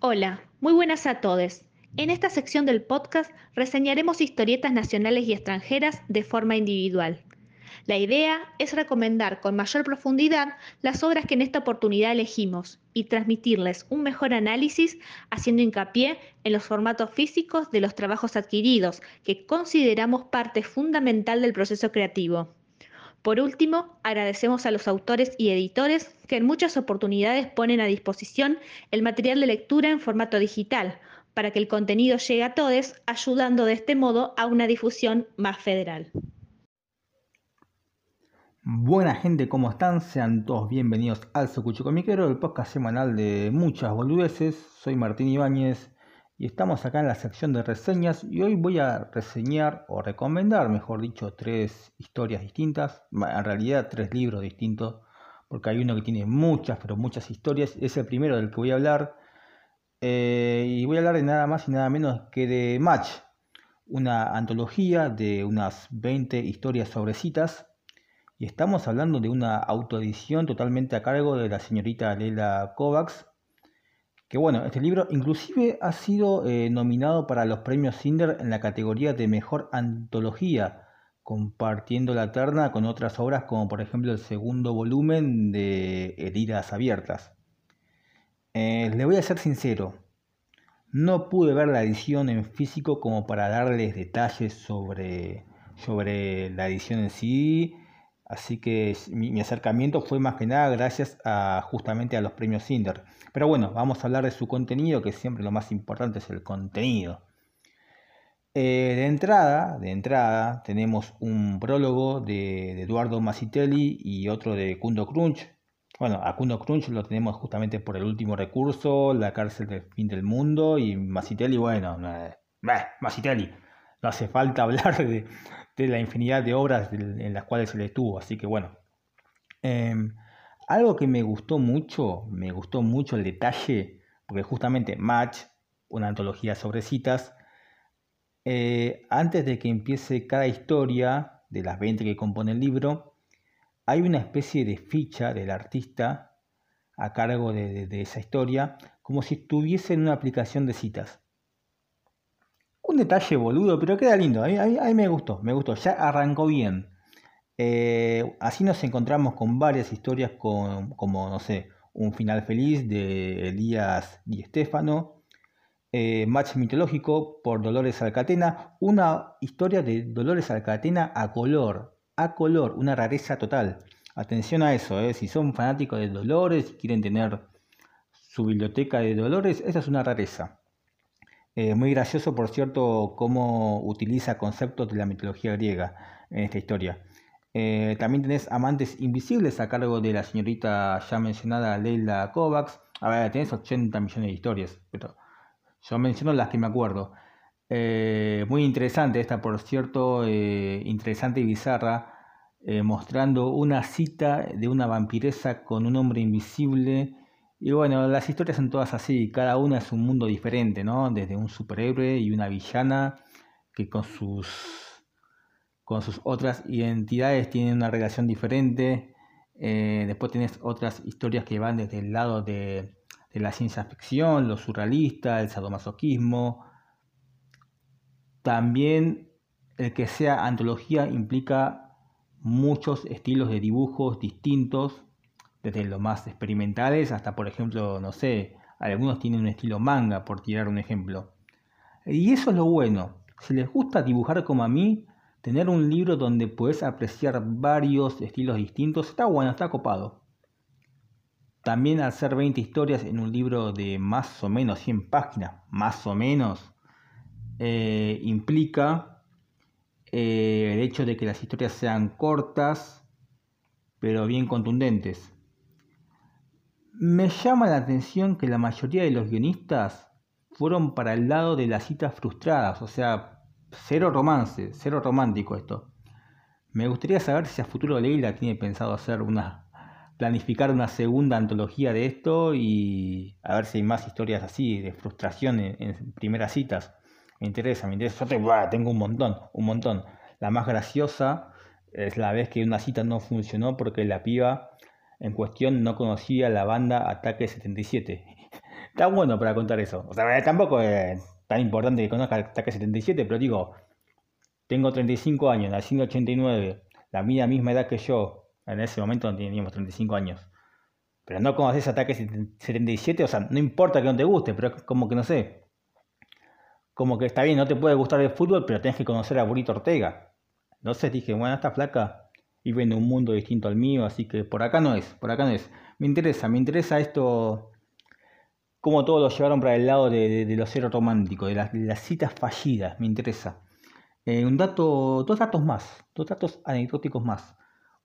Hola, muy buenas a todos. En esta sección del podcast reseñaremos historietas nacionales y extranjeras de forma individual. La idea es recomendar con mayor profundidad las obras que en esta oportunidad elegimos y transmitirles un mejor análisis haciendo hincapié en los formatos físicos de los trabajos adquiridos que consideramos parte fundamental del proceso creativo. Por último, agradecemos a los autores y editores que en muchas oportunidades ponen a disposición el material de lectura en formato digital para que el contenido llegue a todos, ayudando de este modo a una difusión más federal. Buena gente, ¿cómo están? Sean todos bienvenidos al Socucho Comiquero, el podcast semanal de muchas boludeces. Soy Martín Ibáñez y estamos acá en la sección de reseñas y hoy voy a reseñar o recomendar, mejor dicho, tres historias distintas, en realidad tres libros distintos, porque hay uno que tiene muchas, pero muchas historias, es el primero del que voy a hablar, eh, y voy a hablar de nada más y nada menos que de Match, una antología de unas 20 historias sobre citas y estamos hablando de una autoedición totalmente a cargo de la señorita Lela Kovacs. Que bueno, este libro inclusive ha sido eh, nominado para los premios Cinder en la categoría de mejor antología, compartiendo la terna con otras obras como por ejemplo el segundo volumen de Heridas Abiertas. Eh, le voy a ser sincero, no pude ver la edición en físico como para darles detalles sobre, sobre la edición en sí Así que mi, acercamiento fue más que nada gracias a justamente a los premios Cinder. Pero bueno, vamos a hablar de su contenido, que siempre lo más importante es el contenido. Eh, de entrada, de entrada, tenemos un prólogo de, Eduardo Masitelli y otro de Kundo Crunch. Bueno, a Kundo Crunch lo tenemos justamente por el último recurso, la cárcel del fin del mundo, y Masitelli, bueno, eh, Masitelli, no hace falta hablar de, de la infinidad de obras en las cuales se le estuvo. Así que bueno. Em, algo que me gustó mucho, me gustó mucho el detalle, porque justamente Match, una antología sobre citas, eh, antes de que empiece cada historia de las 20 que compone el libro, hay una especie de ficha del artista a cargo de esa historia, como si estuviese en una aplicación de citas. Un detalle boludo, pero queda lindo. A mí, me gustó, me gustó. Ya arrancó bien. Eh, así nos encontramos con varias historias como, no sé, un final feliz de Elías y Estefano. Eh, match mitológico por Dolores Alcatena. Una historia de Dolores Alcatena a color. A color, una rareza total. Atención a eso, eh. si son fanáticos de Dolores, y quieren tener su biblioteca de Dolores, esa es una rareza. Eh, muy gracioso, por cierto, cómo utiliza conceptos de la mitología griega en esta historia. Eh, también tenés Amantes Invisibles a cargo de la señorita ya mencionada Leila Kovacs. A ver, tenés 80 millones de historias, pero yo menciono las que me acuerdo. Eh, muy interesante esta, por cierto, interesante y bizarra, mostrando una cita de una vampiresa con un hombre invisible y bueno, las historias son todas así, cada una es un mundo diferente, ¿no? Desde un superhéroe y una villana que con sus, con sus otras identidades tienen una relación diferente. Eh, después tienes otras historias que van desde el lado de, de la ciencia ficción, lo surrealista, el sadomasoquismo. También el que sea antología implica muchos estilos de dibujos distintos desde los más experimentales hasta, por ejemplo, no sé, algunos tienen un estilo manga, por tirar un ejemplo. Y eso es lo bueno. Si les gusta dibujar como a mí, tener un libro donde puedes apreciar varios estilos distintos está bueno, está copado. También hacer 20 historias en un libro de más o menos 100 páginas, más o menos, eh, implica eh, el hecho de que las historias sean cortas, pero bien contundentes. Me llama la atención que la mayoría de los guionistas fueron para el lado de las citas frustradas, o sea, cero romance, cero romántico esto. Me gustaría saber si a futuro Leila tiene pensado hacer una planificar una segunda antología de esto y a ver si hay más historias así de frustración en, primeras citas. Me interesa, me interesa. Yo tengo un montón, un montón. La más graciosa es la vez que una cita no funcionó porque la piba en cuestión no conocía la banda Ataque 77. está bueno para contar eso. O sea, tampoco es tan importante que conozca Ataque 77, pero digo, tengo 35 años, nací en 89, la misma edad que yo, en ese momento teníamos 35 años. Pero no conoces Ataque 77, o sea, no importa que no te guste, pero como que no sé. Como que está bien, no te puede gustar el fútbol, pero tienes que conocer a Burrito Ortega. Entonces dije, bueno, esta flaca vive en un mundo distinto al mío, así que por acá no es, por acá no es. Me interesa, me interesa esto, cómo todos lo llevaron para el lado de, los ceros románticos, de las, citas fallidas, me interesa. Eh, un dato, dos datos más, dos datos anecdóticos más.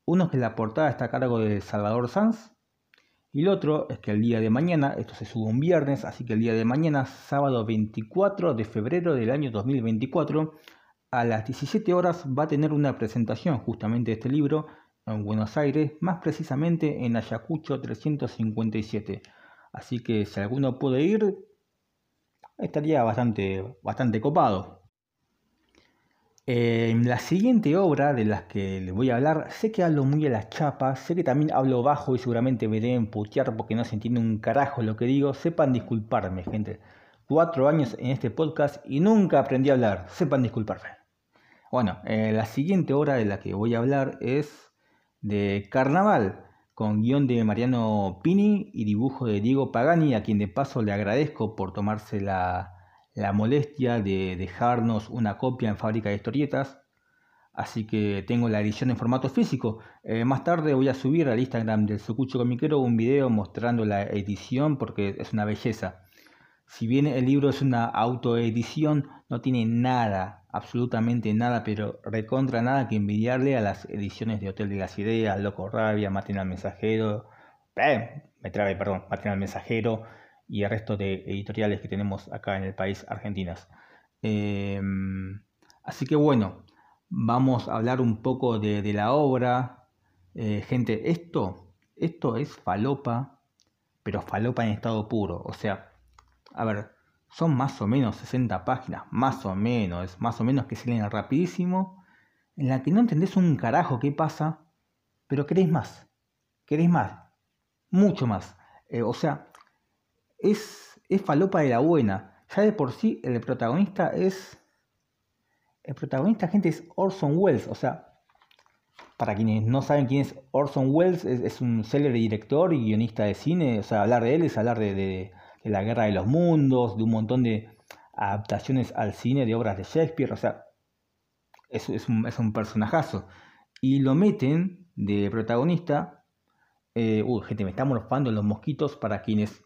Uno es que la portada está a cargo de Salvador Sanz, y el otro es que el día de mañana, esto se sube un viernes, así que el día de mañana, sábado 24 de febrero del año 2024, a las 17 horas va a tener una presentación justamente de este libro en Buenos Aires, más precisamente en Ayacucho 357. Así que si alguno puede ir, estaría bastante, bastante copado. En la siguiente obra de las que les voy a hablar, sé que hablo muy a las chapas, sé que también hablo bajo y seguramente me deben putear porque no se entiende un carajo lo que digo. Sepan disculparme, gente. Cuatro años en este podcast y nunca aprendí a hablar. Sepan disculparme. Bueno, eh, la siguiente obra de la que voy a hablar es de Carnaval, con guion de Mariano Pini y dibujo de Diego Pagani, a quien de paso le agradezco por tomarse la la molestia de dejarnos una copia en fábrica de historietas. Así que tengo la edición en formato físico. Eh, más tarde voy a subir al Instagram del Sucucho Comiquero un video mostrando la edición porque es una belleza. Si bien el libro es una autoedición, no tiene nada, absolutamente nada, pero recontra nada que envidiarle a las ediciones de Hotel de las Ideas, Loco Rabia, Matinal Mensajero, eh, me trabe, perdón, Matinal Mensajero, y el resto de editoriales que tenemos acá en el país, argentinas. Em, así que bueno, vamos a hablar un poco de, la obra. Eh, gente, esto, esto es falopa, pero falopa en estado puro. O sea, a ver, son más o menos 60 páginas, más o menos, más o menos que se leen rapidísimo, en la que no entendés un carajo qué pasa, pero queréis más, queréis más, mucho más. Eh, o sea, es, es falopa de la buena. Ya de por sí el protagonista es... El protagonista, gente, es Orson Welles. O sea, para quienes no saben quién es Orson Welles, es, un célebre director y guionista de cine. O sea, hablar de él es hablar de, la Guerra de los Mundos, de un montón de adaptaciones al cine de obras de Shakespeare. O sea, es, es, un, es un personajazo. Y lo meten de protagonista. Eh, uy, gente, me está morfando los mosquitos para quienes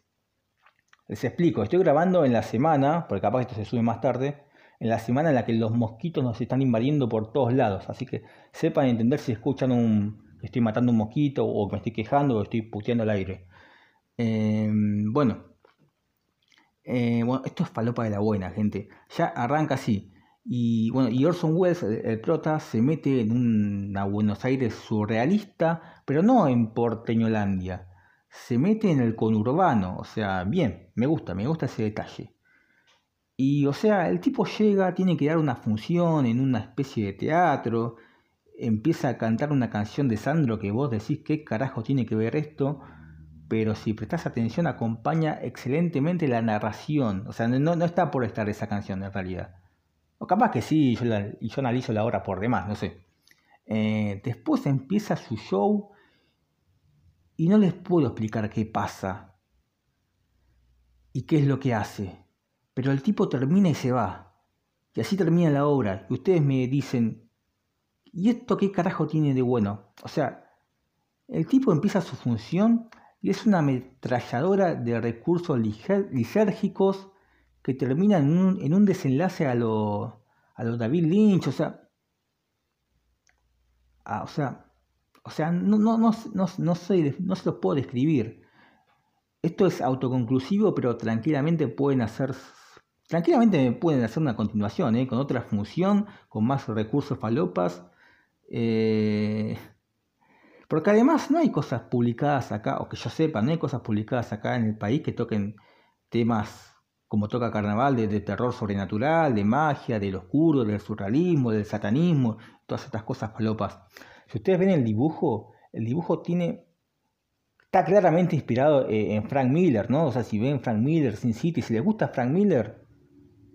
les explico, estoy grabando en la semana, porque capaz esto se sube más tarde, en la semana en la que los mosquitos nos están invadiendo por todos lados. Así que sepan entender si escuchan un, estoy matando un mosquito o me estoy quejando o estoy puteando el aire. Em, bueno, eh, bueno, esto es falopa de la buena, gente. Ya arranca así. Y bueno, y Orson Welles, el, prota, se mete en una Buenos Aires surrealista, pero no en Porteñolandia se mete en el conurbano, o sea, bien, me gusta, me gusta ese detalle. Y o sea, el tipo llega, tiene que dar una función en una especie de teatro, empieza a cantar una canción de Sandro que vos decís qué carajo tiene que ver esto, pero si prestás atención acompaña excelentemente la narración, o sea, no, no está por estar esa canción en realidad. O capaz que sí, yo y yo analizo la obra por demás, no sé. Eh, después empieza su show y no les puedo explicar qué pasa y qué es lo que hace. Pero el tipo termina y se va. Y así termina la obra. Y ustedes me dicen, ¿y esto qué carajo tiene de bueno? O sea, el tipo empieza su función y es una ametralladora de recursos lisérgicos que termina en un, en un desenlace a lo, a lo David Lynch. O sea, o sea, o sea, no, no, no, no, sé, no se los puedo describir. Esto es autoconclusivo, pero tranquilamente pueden hacer, tranquilamente pueden hacer una continuación, ¿eh? con otra función, con más recursos falopas. Eh, porque además no hay cosas publicadas acá, o que yo sepa, no hay cosas publicadas acá en el país que toquen temas como toca Carnaval, de, terror sobrenatural, de magia, del oscuro, del surrealismo, del satanismo, todas estas cosas falopas. Si ustedes ven el dibujo, el dibujo tiene está claramente inspirado eh, en Frank Miller, ¿no? O sea, si ven Frank Miller, Sin City, si les gusta Frank Miller,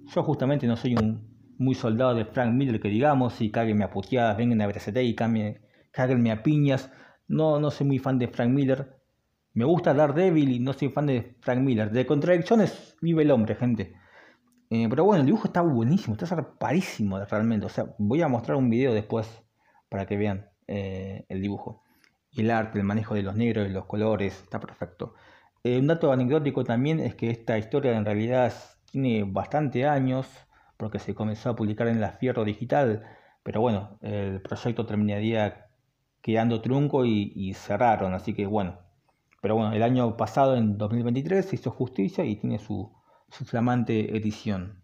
yo justamente no soy un muy soldado de Frank Miller que digamos, y cáguenme a puteadas, vengan a BTCT y cáguenme a piñas. No, no soy muy fan de Frank Miller. Me gusta Daredevil y no soy fan de Frank Miller. De contradicciones vive el hombre, gente. Eh, pero bueno, el dibujo está buenísimo, está zarpadísimo realmente. O sea, voy a mostrar un video después para que vean eh, el dibujo. Y el arte, el manejo de los negros y los colores, está perfecto. Eh, un dato anecdótico también es que esta historia en realidad tiene bastante años, porque se comenzó a publicar en la Fierro Digital, pero bueno, el proyecto terminaría quedando trunco y cerraron, así que bueno. Pero bueno, el año pasado, en 2023, se hizo justicia y tiene su, su flamante edición.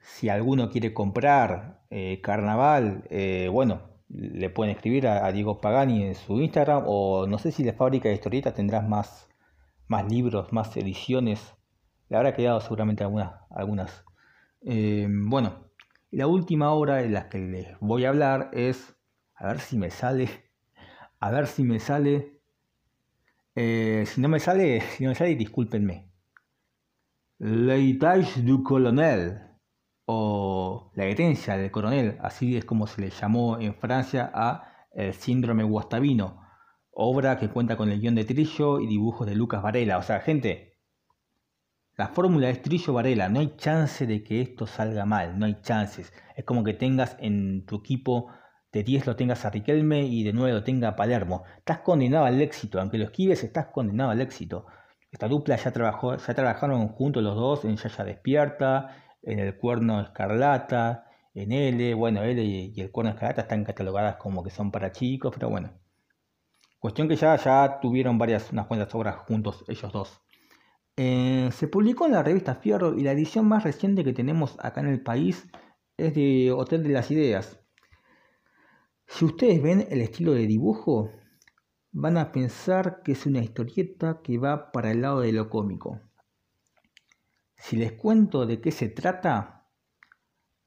Si alguno quiere comprar eh, Carnaval, eh, bueno, le pueden escribir a, Diego Pagani en su Instagram o no sé si la fábrica de historietas tendrá más, más libros, más ediciones. Le habrá quedado seguramente algunas. algunas. Eh, bueno, la última obra de la que les voy a hablar es, a ver si me sale, a ver si me sale, si no me sale, si no me sale, discúlpenme. L'héritage du colonel o la herencia del coronel, así es como se le llamó en Francia a El síndrome guastavino, obra que cuenta con el guion de Trillo y dibujos de Lucas Varela. O sea, gente, la fórmula es Trillo Varela, no hay chance de que esto salga mal, no hay chances. Es como que tengas en tu equipo de 10 lo tengas a Riquelme y de 9 lo tenga Palermo. Estás condenado al éxito, aunque lo esquives, estás condenado al éxito. Esta dupla ya, trabajó, ya trabajaron juntos los dos en Yaya Despierta, en El Cuerno Escarlata, en L. Bueno, L y, El Cuerno Escarlata están catalogadas como que son para chicos, pero bueno. Cuestión que ya, ya tuvieron varias, unas cuantas obras juntos ellos dos. Eh, se publicó en la revista Fierro y la edición más reciente que tenemos acá en el país es de Hotel de las Ideas. Si ustedes ven el estilo de dibujo, van a pensar que es una historieta que va para el lado de lo cómico. Si les cuento de qué se trata,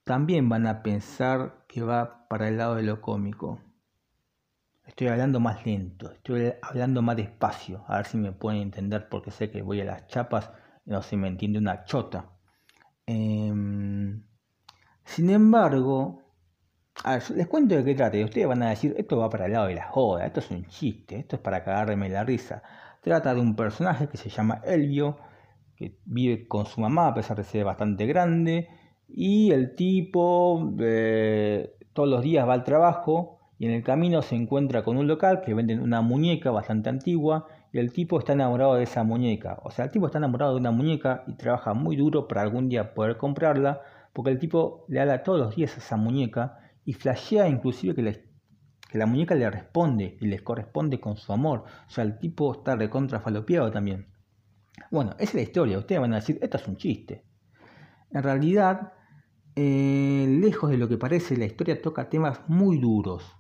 también van a pensar que va para el lado de lo cómico. Estoy hablando más lento, estoy hablando más despacio, a ver si me pueden entender porque sé que voy a las chapas y no se me entiende una chota. Em, sin embargo, a ver, les cuento de qué trata. Y ustedes van a decir, esto va para el lado de la joda, esto es un chiste, esto es para cagarme la risa. Trata de un personaje que se llama Elvio, que vive con su mamá a pesar de ser bastante grande. Y el tipo eh, todos los días va al trabajo y en el camino se encuentra con un local que venden una muñeca bastante antigua y el tipo está enamorado de esa muñeca. O sea, el tipo está enamorado de una muñeca y trabaja muy duro para algún día poder comprarla porque el tipo le habla todos los días a esa muñeca y flashea inclusive que, la muñeca le responde y les corresponde con su amor. O sea, el tipo está recontra falopeado también. Bueno, esa es la historia. Ustedes van a decir, esto es un chiste. En realidad, eh, lejos de lo que parece, la historia toca temas muy duros,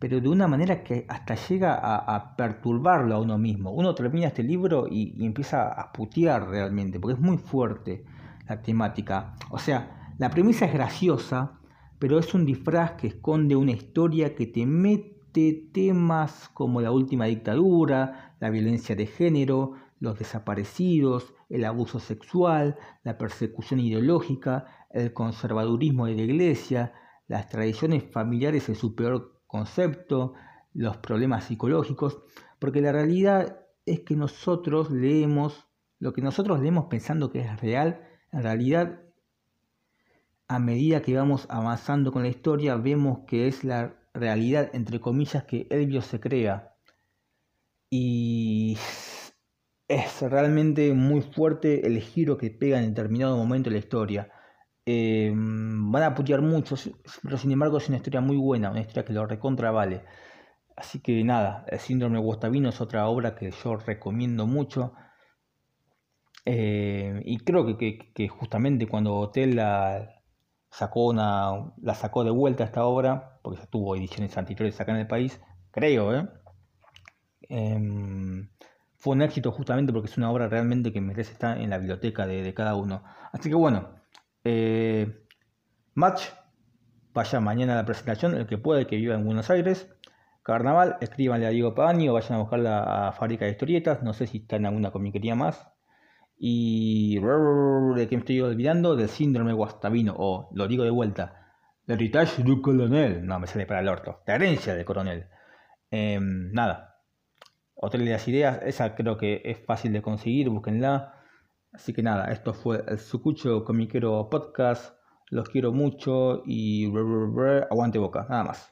pero de una manera que hasta llega a, perturbarlo a uno mismo. Uno termina este libro y, y, empieza a putear realmente, porque es muy fuerte la temática. O sea, la premisa es graciosa, pero es un disfraz que esconde una historia que te mete temas como la última dictadura, la violencia de género, los desaparecidos, el abuso sexual, la persecución ideológica, el conservadurismo de la iglesia, las tradiciones familiares en su peor concepto, los problemas psicológicos, porque la realidad es que nosotros leemos, lo que nosotros leemos pensando que es real, en realidad a medida que vamos avanzando con la historia, vemos que es la realidad, entre comillas, que Elvio se crea. Y es realmente muy fuerte el giro que pega en determinado momento de la historia. Eh, van a putear mucho, pero sin embargo es una historia muy buena, una historia que lo recontra vale. Así que nada, el síndrome Guastavino es otra obra que yo recomiendo mucho. Eh, y creo que, que, justamente cuando Hotel la, sacó una, la sacó de vuelta esta obra, porque ya tuvo ediciones anteriores acá en el país, creo, ¿eh? em, fue un éxito justamente porque es una obra realmente que merece estar en la biblioteca de, cada uno. Así que bueno, eh, Match, vaya mañana a la presentación, el que puede que viva en Buenos Aires. Carnaval, escríbanle a Diego Pagani o vayan a buscarla a Fábrica de Historietas. No sé si está en alguna comiquería más. Y de que me estoy olvidando del síndrome guastavino, o lo digo de vuelta, l'héritage du colonel. No, me sale para el orto. La herencia del coronel. Em, nada. Hotel de las Ideas, esa creo que es fácil de conseguir, búsquenla. Así que nada, esto fue el Sucucho Comiquero Podcast. Los quiero mucho y aguante boca, nada más.